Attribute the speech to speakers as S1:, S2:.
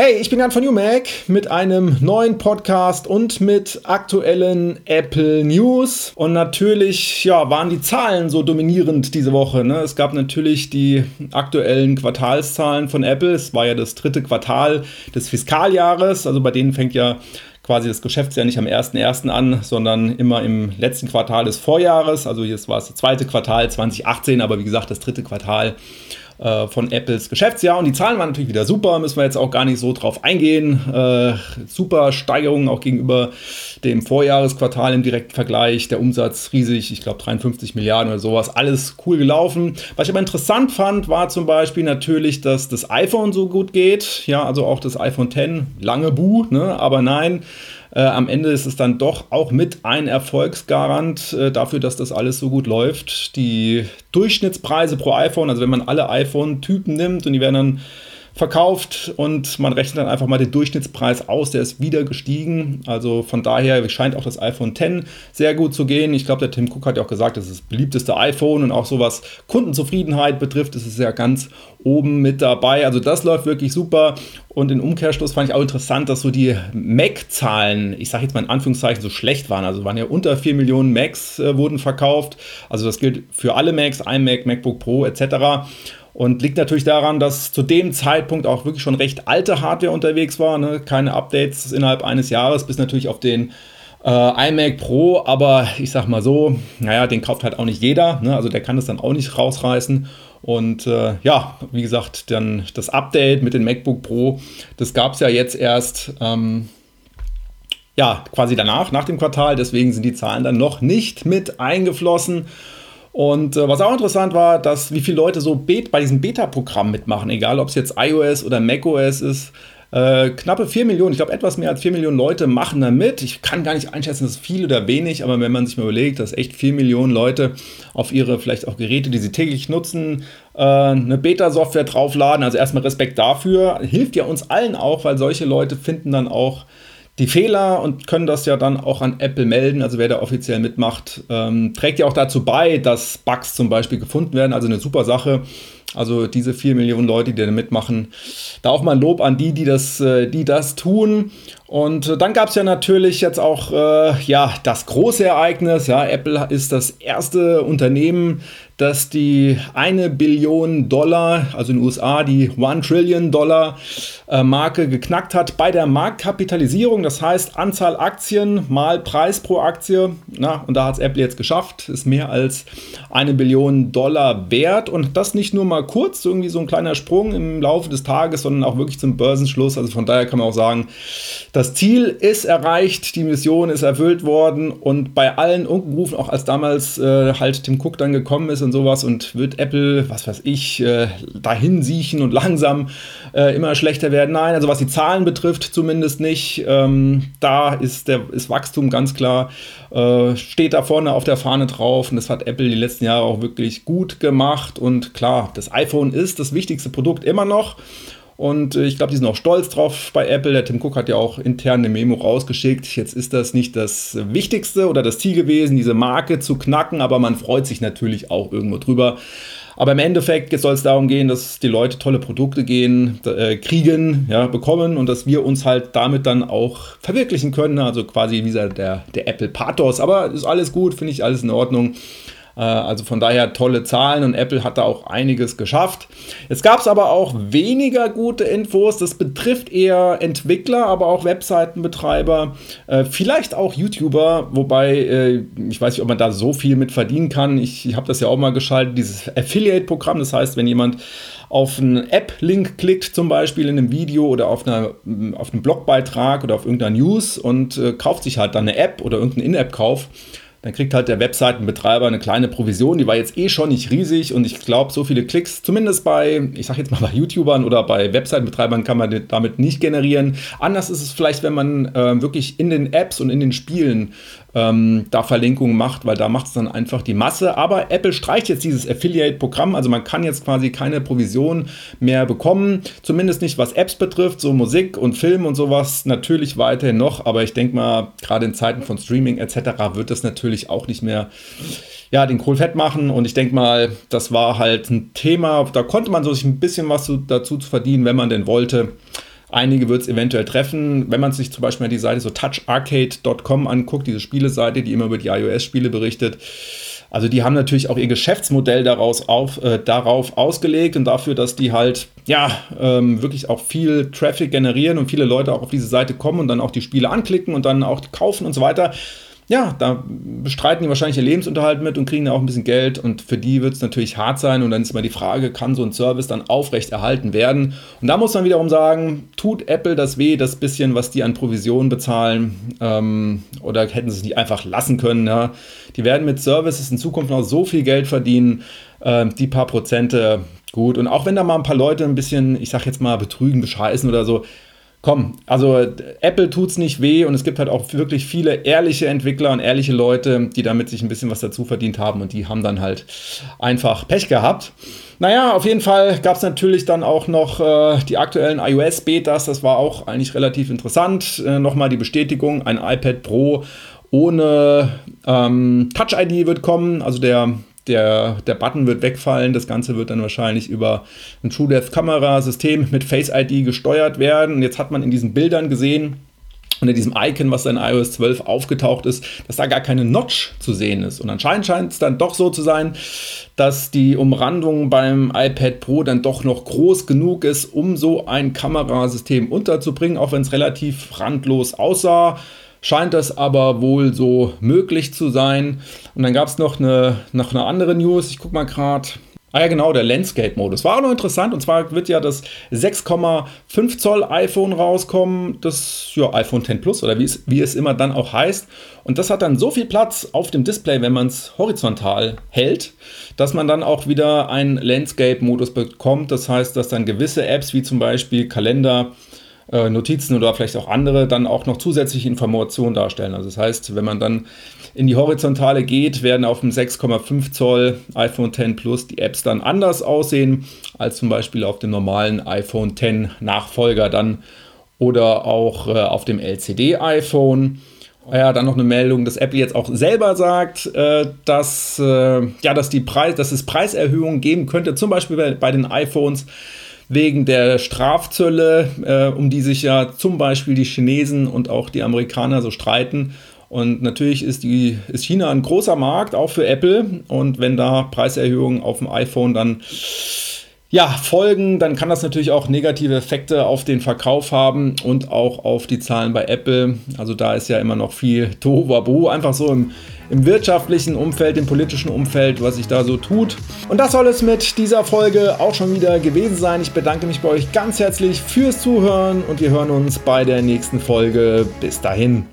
S1: Hey, ich bin Jan von UMac mit einem neuen Podcast und mit aktuellen Apple News. Und natürlich ja, waren die Zahlen so dominierend diese Woche. Ne? Es gab natürlich die aktuellen Quartalszahlen von Apple. Es war ja das dritte Quartal des Fiskaljahres. Also bei denen fängt ja quasi das Geschäftsjahr nicht am 1.1. an, sondern immer im letzten Quartal des Vorjahres. Also jetzt war es das zweite Quartal 2018, aber wie gesagt das dritte Quartal äh, von Apples Geschäftsjahr. Und die Zahlen waren natürlich wieder super, müssen wir jetzt auch gar nicht so drauf eingehen. Äh, super Steigerungen auch gegenüber dem Vorjahresquartal im direkten Vergleich. Der Umsatz riesig, ich glaube 53 Milliarden oder sowas. Alles cool gelaufen. Was ich aber interessant fand, war zum Beispiel natürlich, dass das iPhone so gut geht. Ja, also auch das iPhone X, lange Bu, ne? aber nein. Äh, am Ende ist es dann doch auch mit ein Erfolgsgarant äh, dafür, dass das alles so gut läuft. Die Durchschnittspreise pro iPhone, also wenn man alle iPhone-Typen nimmt und die werden dann verkauft und man rechnet dann einfach mal den Durchschnittspreis aus, der ist wieder gestiegen. Also von daher scheint auch das iPhone X sehr gut zu gehen. Ich glaube, der Tim Cook hat ja auch gesagt, das ist das beliebteste iPhone und auch so was Kundenzufriedenheit betrifft, ist es ja ganz oben mit dabei. Also das läuft wirklich super. Und im Umkehrschluss fand ich auch interessant, dass so die Mac-Zahlen, ich sage jetzt mal in Anführungszeichen, so schlecht waren. Also waren ja unter 4 Millionen Macs äh, wurden verkauft. Also das gilt für alle Macs, iMac, MacBook Pro etc. Und liegt natürlich daran, dass zu dem Zeitpunkt auch wirklich schon recht alte Hardware unterwegs war. Ne? Keine Updates innerhalb eines Jahres, bis natürlich auf den äh, iMac Pro. Aber ich sag mal so, naja, den kauft halt auch nicht jeder. Ne? Also der kann das dann auch nicht rausreißen. Und äh, ja, wie gesagt, dann das Update mit dem MacBook Pro, das gab es ja jetzt erst. Ähm, ja, quasi danach, nach dem Quartal. Deswegen sind die Zahlen dann noch nicht mit eingeflossen. Und äh, was auch interessant war, dass wie viele Leute so bei diesem Beta-Programm mitmachen, egal ob es jetzt iOS oder macOS ist. Äh, knappe 4 Millionen, ich glaube etwas mehr als 4 Millionen Leute machen da mit. Ich kann gar nicht einschätzen, das viel oder wenig, aber wenn man sich mal überlegt, dass echt 4 Millionen Leute auf ihre vielleicht auch Geräte, die sie täglich nutzen, äh, eine Beta-Software draufladen, also erstmal Respekt dafür, hilft ja uns allen auch, weil solche Leute finden dann auch die Fehler und können das ja dann auch an Apple melden. Also wer da offiziell mitmacht, ähm, trägt ja auch dazu bei, dass Bugs zum Beispiel gefunden werden. Also eine super Sache. Also diese vier Millionen Leute, die da mitmachen, da auch mal ein Lob an die, die das, äh, die das tun. Und äh, dann gab es ja natürlich jetzt auch äh, ja, das große Ereignis. Ja, Apple ist das erste Unternehmen, das die eine Billion Dollar, also in den USA die One Trillion Dollar äh, Marke geknackt hat bei der Marktkapitalisierung. Das heißt Anzahl Aktien mal Preis pro Aktie. Na, und da hat es Apple jetzt geschafft, ist mehr als eine Billion Dollar wert. Und das nicht nur mal kurz, irgendwie so ein kleiner Sprung im Laufe des Tages, sondern auch wirklich zum Börsenschluss. Also von daher kann man auch sagen, das Ziel ist erreicht, die Mission ist erfüllt worden und bei allen Unkenrufen, auch als damals äh, halt Tim Cook dann gekommen ist und sowas und wird Apple, was weiß ich, äh, dahin siechen und langsam äh, immer schlechter werden. Nein, also was die Zahlen betrifft, zumindest nicht. Ähm, da ist der ist Wachstum ganz klar, äh, steht da vorne auf der Fahne drauf und das hat Apple die letzten Jahre auch wirklich gut gemacht und klar, das iPhone ist das wichtigste Produkt immer noch. Und äh, ich glaube, die sind auch stolz drauf bei Apple. Der Tim Cook hat ja auch intern eine Memo rausgeschickt. Jetzt ist das nicht das Wichtigste oder das Ziel gewesen, diese Marke zu knacken, aber man freut sich natürlich auch irgendwo drüber. Aber im Endeffekt soll es darum gehen, dass die Leute tolle Produkte gehen, äh, kriegen, ja, bekommen und dass wir uns halt damit dann auch verwirklichen können. Also quasi wie der, der Apple Pathos. Aber ist alles gut, finde ich alles in Ordnung. Äh, also von daher tolle Zahlen und Apple hat da auch einiges geschafft. Jetzt gab es aber auch weniger gute Infos. Das betrifft eher Entwickler, aber auch Webseitenbetreiber, äh, vielleicht auch YouTuber, wobei äh, ich weiß nicht, ob man da so viel mit verdienen kann. Ich, habe das ja auch mal geschaltet, dieses Affiliate-Programm. Das heißt, wenn jemand auf einen App-Link klickt, zum Beispiel in einem Video oder auf, einer, auf einen Blogbeitrag oder auf irgendeiner News und kauft sich halt dann eine App oder irgendeinen In-App-Kauf, dann kriegt halt der Webseitenbetreiber eine kleine Provision, die war jetzt eh schon nicht riesig und ich glaube, so viele Klicks, zumindest bei, ich sag jetzt mal bei YouTubern oder bei Webseitenbetreibern, kann man damit nicht generieren. Anders ist es vielleicht, wenn man äh, wirklich in den Apps und in den Spielen ähm, da Verlinkungen macht, weil da macht es dann einfach die Masse. Aber Apple streicht jetzt dieses Affiliate-Programm, also man kann jetzt quasi keine Provision mehr bekommen, zumindest nicht was Apps betrifft, so Musik und Film und sowas natürlich weiterhin noch, aber ich denke mal, gerade in Zeiten von Streaming etc. wird das natürlich auch nicht mehr ja, den Kohl fett machen. Und ich denke mal, das war halt ein Thema, da konnte man so sich ein bisschen was dazu verdienen, wenn man denn wollte. Einige wird es eventuell treffen, wenn man sich zum Beispiel die Seite so toucharcade.com anguckt, diese Spieleseite, die immer über die iOS-Spiele berichtet. Also die haben natürlich auch ihr Geschäftsmodell daraus auf, äh, darauf ausgelegt und dafür, dass die halt ja ähm, wirklich auch viel Traffic generieren und viele Leute auch auf diese Seite kommen und dann auch die Spiele anklicken und dann auch kaufen und so weiter ja, da bestreiten die wahrscheinlich ihr Lebensunterhalt mit und kriegen da auch ein bisschen Geld und für die wird es natürlich hart sein und dann ist immer die Frage, kann so ein Service dann aufrecht erhalten werden? Und da muss man wiederum sagen, tut Apple das weh, das bisschen, was die an Provisionen bezahlen ähm, oder hätten sie es nicht einfach lassen können? Ja? Die werden mit Services in Zukunft noch so viel Geld verdienen, äh, die paar Prozente gut und auch wenn da mal ein paar Leute ein bisschen, ich sag jetzt mal, betrügen, bescheißen oder so, komm, also Apple tut es nicht weh und es gibt halt auch wirklich viele ehrliche Entwickler und ehrliche Leute, die damit sich ein bisschen was dazu verdient haben und die haben dann halt einfach Pech gehabt. Naja, auf jeden Fall gab es natürlich dann auch noch äh, die aktuellen iOS-Betas, das war auch eigentlich relativ interessant. Äh, Nochmal die Bestätigung, ein iPad Pro ohne ähm, Touch-ID wird kommen, also der der, der Button wird wegfallen. Das Ganze wird dann wahrscheinlich über ein True Death Kamerasystem mit Face ID gesteuert werden. Und jetzt hat man in diesen Bildern gesehen, unter diesem Icon, was in iOS 12 aufgetaucht ist, dass da gar keine Notch zu sehen ist. Und anscheinend scheint es dann doch so zu sein, dass die Umrandung beim iPad Pro dann doch noch groß genug ist, um so ein Kamerasystem unterzubringen, auch wenn es relativ randlos aussah scheint das aber wohl so möglich zu sein. Und dann gab es noch eine, noch eine andere News. Ich gucke mal gerade. Ah ja, genau, der Landscape-Modus. War auch noch interessant. Und zwar wird ja das 6,5 Zoll iPhone rauskommen. Das ja, iPhone 10 Plus oder wie es, wie es immer dann auch heißt. Und das hat dann so viel Platz auf dem Display, wenn man es horizontal hält, dass man dann auch wieder einen Landscape-Modus bekommt. Das heißt, dass dann gewisse Apps wie zum Beispiel Kalender äh, Notizen oder vielleicht auch andere dann auch noch zusätzliche Informationen darstellen. Also das heißt, wenn man dann in die Horizontale geht, werden auf dem 6,5 Zoll iPhone 10 Plus die Apps dann anders aussehen als zum Beispiel auf dem normalen iPhone 10 Nachfolger dann oder auch äh, auf dem LCD-iPhone. Ja, dann noch eine Meldung, dass Apple jetzt auch selber sagt, äh, dass, äh, ja, dass, die Preis, dass es Preiserhöhungen geben könnte, zum Beispiel bei, bei den iPhones wegen der Strafzölle, äh, um die sich ja zum Beispiel die Chinesen und auch die Amerikaner so streiten. Und natürlich ist, die, ist China ein großer Markt, auch für Apple. Und wenn da Preiserhöhungen auf dem iPhone dann ja, folgen, dann kann das natürlich auch negative Effekte auf den Verkauf haben und auch auf die Zahlen bei Apple. Also da ist ja immer noch viel Tohuwabohu, einfach so im, im wirtschaftlichen Umfeld, im politischen Umfeld, was sich da so tut. Und das soll es mit dieser Folge auch schon wieder gewesen sein. Ich bedanke mich bei euch ganz herzlich fürs Zuhören und wir hören uns bei der nächsten Folge. Bis dahin.